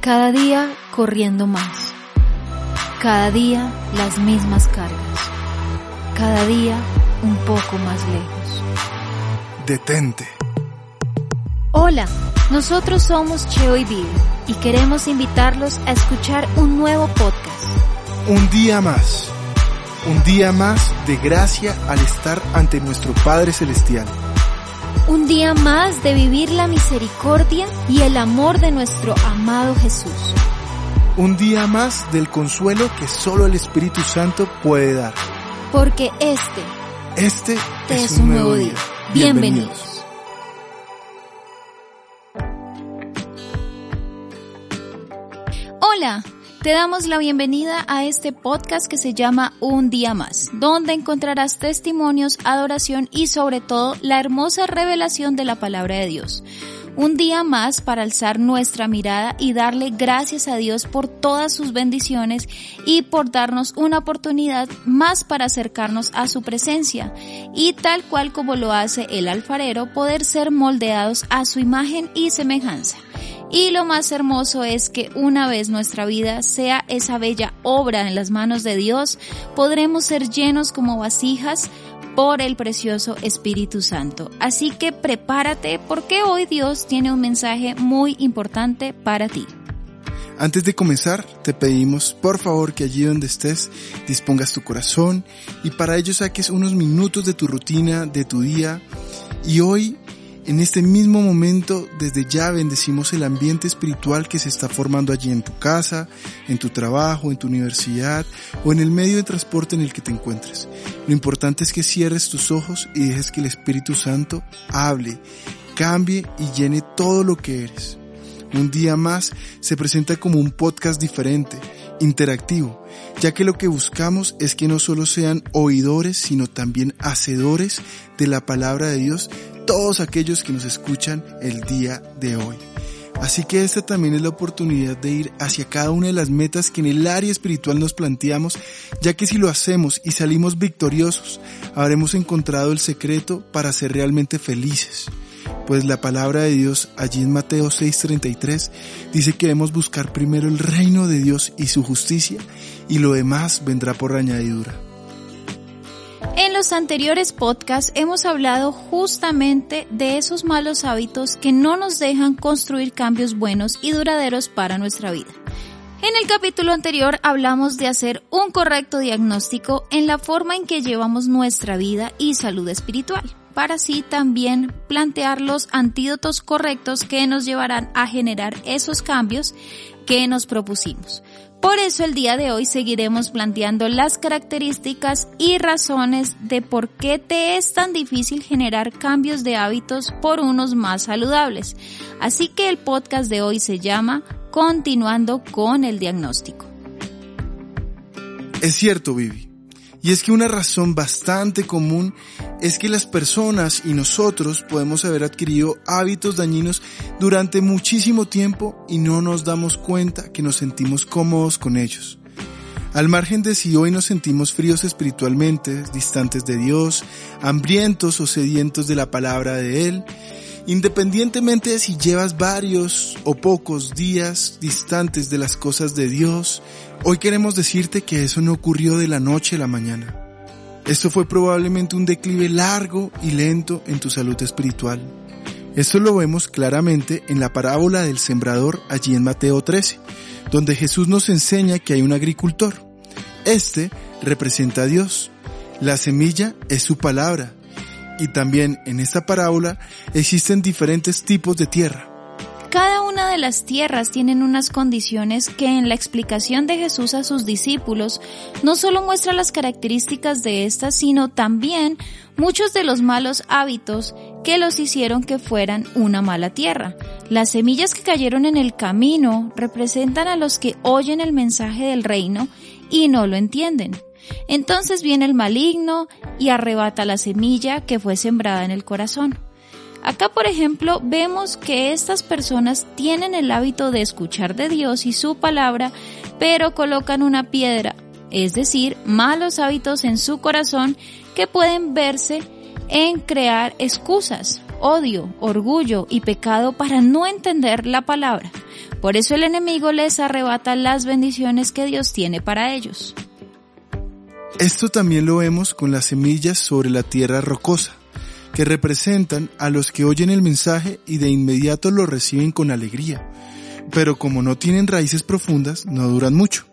Cada día corriendo más. Cada día las mismas cargas. Cada día un poco más lejos. Detente. Hola, nosotros somos Cheo y Bill y queremos invitarlos a escuchar un nuevo podcast. Un día más. Un día más de gracia al estar ante nuestro Padre Celestial. Un día más de vivir la misericordia y el amor de nuestro amado Jesús. Un día más del consuelo que solo el Espíritu Santo puede dar. Porque este, Este es, un nuevo día. Bienvenidos. Hola, te damos la bienvenida a este podcast que se llama Un día más, donde encontrarás testimonios, adoración y sobre todo la hermosa revelación de la palabra de Dios. Un día más para alzar nuestra mirada y darle gracias a Dios por todas sus bendiciones y por darnos una oportunidad más para acercarnos a su presencia y tal cual como lo hace el alfarero poder ser moldeados a su imagen y semejanza. Y lo más hermoso es que una vez nuestra vida sea esa bella obra en las manos de Dios, podremos ser llenos como vasijas por el precioso Espíritu Santo. Así que prepárate porque hoy Dios tiene un mensaje muy importante para ti. Antes de comenzar, te pedimos por favor que allí donde estés dispongas tu corazón y para ello saques unos minutos de tu rutina, de tu día. Y hoy, en este mismo momento, desde ya bendecimos el ambiente espiritual que se está formando allí en tu casa, en tu trabajo, en tu universidad o en el medio de transporte en el que te encuentres. Lo importante es que cierres tus ojos y dejes que el Espíritu Santo hable, cambie y llene todo lo que eres. Un día más se presenta como un podcast diferente, interactivo, ya que lo que buscamos es que no solo sean oidores, sino también hacedores de la palabra de Dios, todos aquellos que nos escuchan el día de hoy. Así que esta también es la oportunidad de ir hacia cada una de las metas que en el área espiritual nos planteamos, ya que si lo hacemos y salimos victoriosos, habremos encontrado el secreto para ser realmente felices pues la palabra de Dios allí en Mateo 6:33 dice que debemos buscar primero el reino de Dios y su justicia y lo demás vendrá por añadidura. En los anteriores podcasts hemos hablado justamente de esos malos hábitos que no nos dejan construir cambios buenos y duraderos para nuestra vida. En el capítulo anterior hablamos de hacer un correcto diagnóstico en la forma en que llevamos nuestra vida y salud espiritual para así también plantear los antídotos correctos que nos llevarán a generar esos cambios que nos propusimos. Por eso el día de hoy seguiremos planteando las características y razones de por qué te es tan difícil generar cambios de hábitos por unos más saludables. Así que el podcast de hoy se llama Continuando con el diagnóstico. Es cierto, Vivi. Y es que una razón bastante común es que las personas y nosotros podemos haber adquirido hábitos dañinos durante muchísimo tiempo y no nos damos cuenta que nos sentimos cómodos con ellos. Al margen de si hoy nos sentimos fríos espiritualmente, distantes de Dios, hambrientos o sedientos de la palabra de Él, independientemente de si llevas varios o pocos días distantes de las cosas de Dios, hoy queremos decirte que eso no ocurrió de la noche a la mañana. Esto fue probablemente un declive largo y lento en tu salud espiritual. Esto lo vemos claramente en la parábola del sembrador allí en Mateo 13, donde Jesús nos enseña que hay un agricultor. Este representa a Dios. La semilla es su palabra y también en esta parábola existen diferentes tipos de tierra. Cada una de las tierras tienen unas condiciones que en la explicación de Jesús a sus discípulos no solo muestra las características de estas, sino también muchos de los malos hábitos que los hicieron que fueran una mala tierra. Las semillas que cayeron en el camino representan a los que oyen el mensaje del reino y no lo entienden. Entonces viene el maligno y arrebata la semilla que fue sembrada en el corazón. Acá, por ejemplo, vemos que estas personas tienen el hábito de escuchar de Dios y su palabra, pero colocan una piedra, es decir, malos hábitos en su corazón que pueden verse en crear excusas, odio, orgullo y pecado para no entender la palabra. Por eso el enemigo les arrebata las bendiciones que Dios tiene para ellos. Esto también lo vemos con las semillas sobre la tierra rocosa, que representan a los que oyen el mensaje y de inmediato lo reciben con alegría, pero como no tienen raíces profundas, no duran mucho.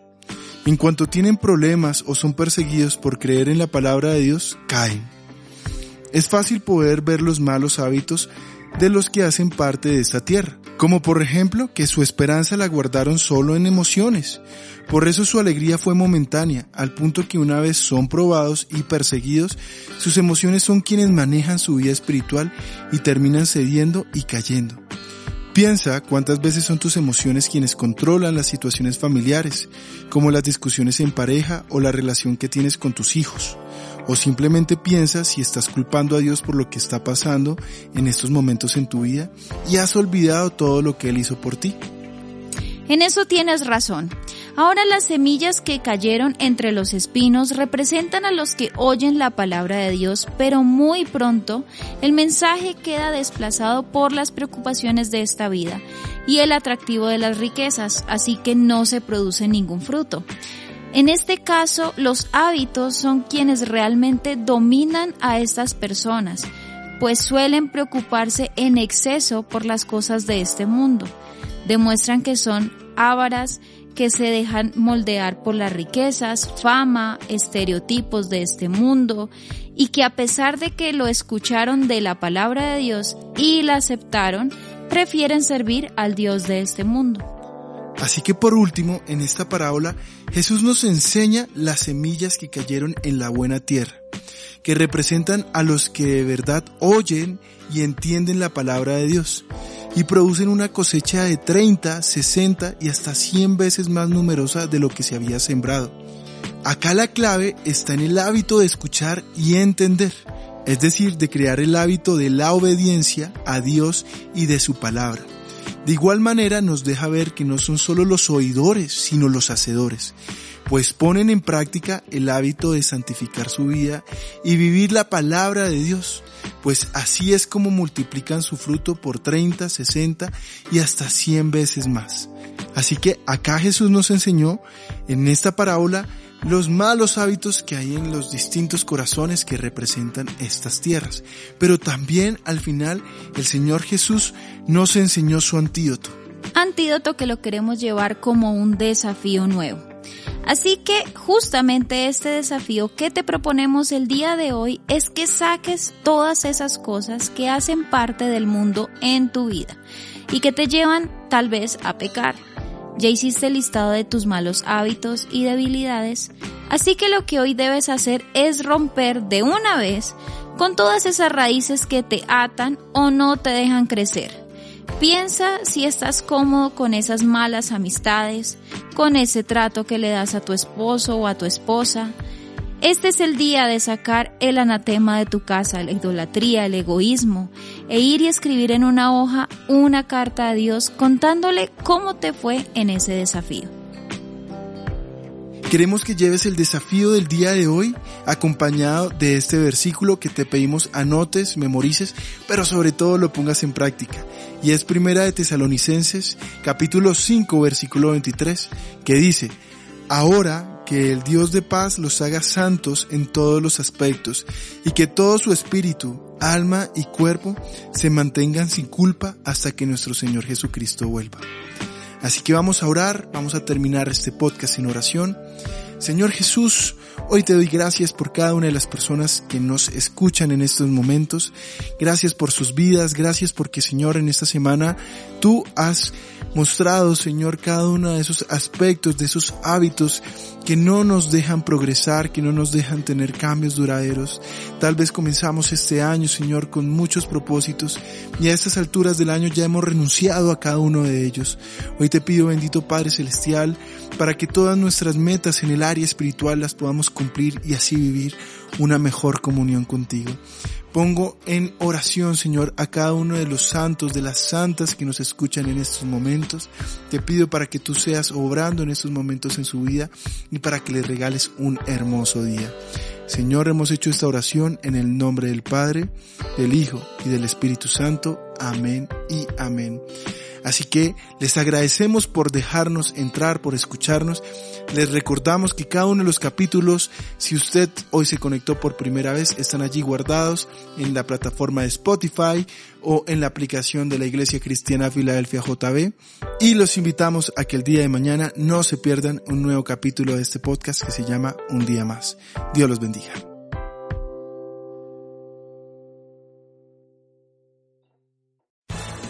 En cuanto tienen problemas o son perseguidos por creer en la palabra de Dios, caen. Es fácil poder ver los malos hábitos de los que hacen parte de esta tierra, como por ejemplo que su esperanza la guardaron solo en emociones. Por eso su alegría fue momentánea, al punto que una vez son probados y perseguidos, sus emociones son quienes manejan su vida espiritual y terminan cediendo y cayendo. Piensa cuántas veces son tus emociones quienes controlan las situaciones familiares, como las discusiones en pareja o la relación que tienes con tus hijos. O simplemente piensa si estás culpando a Dios por lo que está pasando en estos momentos en tu vida y has olvidado todo lo que Él hizo por ti. En eso tienes razón. Ahora las semillas que cayeron entre los espinos representan a los que oyen la palabra de Dios, pero muy pronto el mensaje queda desplazado por las preocupaciones de esta vida y el atractivo de las riquezas, así que no se produce ningún fruto. En este caso, los hábitos son quienes realmente dominan a estas personas, pues suelen preocuparse en exceso por las cosas de este mundo. Demuestran que son ávaras, que se dejan moldear por las riquezas, fama, estereotipos de este mundo, y que a pesar de que lo escucharon de la palabra de Dios y la aceptaron, prefieren servir al Dios de este mundo. Así que por último, en esta parábola, Jesús nos enseña las semillas que cayeron en la buena tierra, que representan a los que de verdad oyen y entienden la palabra de Dios y producen una cosecha de 30, 60 y hasta 100 veces más numerosa de lo que se había sembrado. Acá la clave está en el hábito de escuchar y entender, es decir, de crear el hábito de la obediencia a Dios y de su palabra. De igual manera nos deja ver que no son solo los oidores, sino los hacedores, pues ponen en práctica el hábito de santificar su vida y vivir la palabra de Dios, pues así es como multiplican su fruto por 30, 60 y hasta 100 veces más. Así que acá Jesús nos enseñó en esta parábola los malos hábitos que hay en los distintos corazones que representan estas tierras. Pero también al final el Señor Jesús nos enseñó su antídoto. Antídoto que lo queremos llevar como un desafío nuevo. Así que justamente este desafío que te proponemos el día de hoy es que saques todas esas cosas que hacen parte del mundo en tu vida y que te llevan tal vez a pecar ya hiciste el listado de tus malos hábitos y debilidades, así que lo que hoy debes hacer es romper de una vez con todas esas raíces que te atan o no te dejan crecer. Piensa si estás cómodo con esas malas amistades, con ese trato que le das a tu esposo o a tu esposa, este es el día de sacar el anatema de tu casa, la idolatría, el egoísmo, e ir y escribir en una hoja una carta a Dios contándole cómo te fue en ese desafío. Queremos que lleves el desafío del día de hoy acompañado de este versículo que te pedimos anotes, memorices, pero sobre todo lo pongas en práctica. Y es primera de Tesalonicenses, capítulo 5, versículo 23, que dice, Ahora que el Dios de paz los haga santos en todos los aspectos y que todo su espíritu, alma y cuerpo se mantengan sin culpa hasta que nuestro Señor Jesucristo vuelva. Así que vamos a orar, vamos a terminar este podcast en oración. Señor Jesús, Hoy te doy gracias por cada una de las personas que nos escuchan en estos momentos. Gracias por sus vidas. Gracias porque Señor en esta semana tú has mostrado Señor cada uno de esos aspectos, de esos hábitos que no nos dejan progresar, que no nos dejan tener cambios duraderos. Tal vez comenzamos este año, Señor, con muchos propósitos y a estas alturas del año ya hemos renunciado a cada uno de ellos. Hoy te pido, bendito Padre Celestial, para que todas nuestras metas en el área espiritual las podamos cumplir y así vivir una mejor comunión contigo. Pongo en oración, Señor, a cada uno de los santos, de las santas que nos escuchan en estos momentos. Te pido para que tú seas obrando en estos momentos en su vida y para que les regales un hermoso día. Señor, hemos hecho esta oración en el nombre del Padre, del Hijo y del Espíritu Santo. Amén y amén. Así que les agradecemos por dejarnos entrar, por escucharnos. Les recordamos que cada uno de los capítulos, si usted hoy se conectó por primera vez, están allí guardados en la plataforma de Spotify o en la aplicación de la Iglesia Cristiana Filadelfia JB. Y los invitamos a que el día de mañana no se pierdan un nuevo capítulo de este podcast que se llama Un día más. Dios los bendiga.